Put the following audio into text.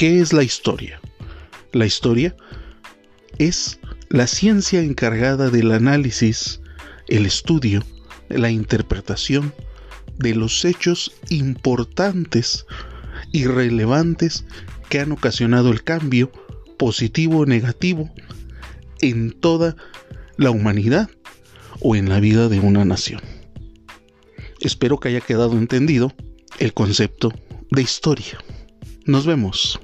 ¿Qué es la historia? La historia es la ciencia encargada del análisis, el estudio, la interpretación de los hechos importantes y relevantes que han ocasionado el cambio, positivo o negativo, en toda la humanidad o en la vida de una nación. Espero que haya quedado entendido el concepto de historia. Nos vemos.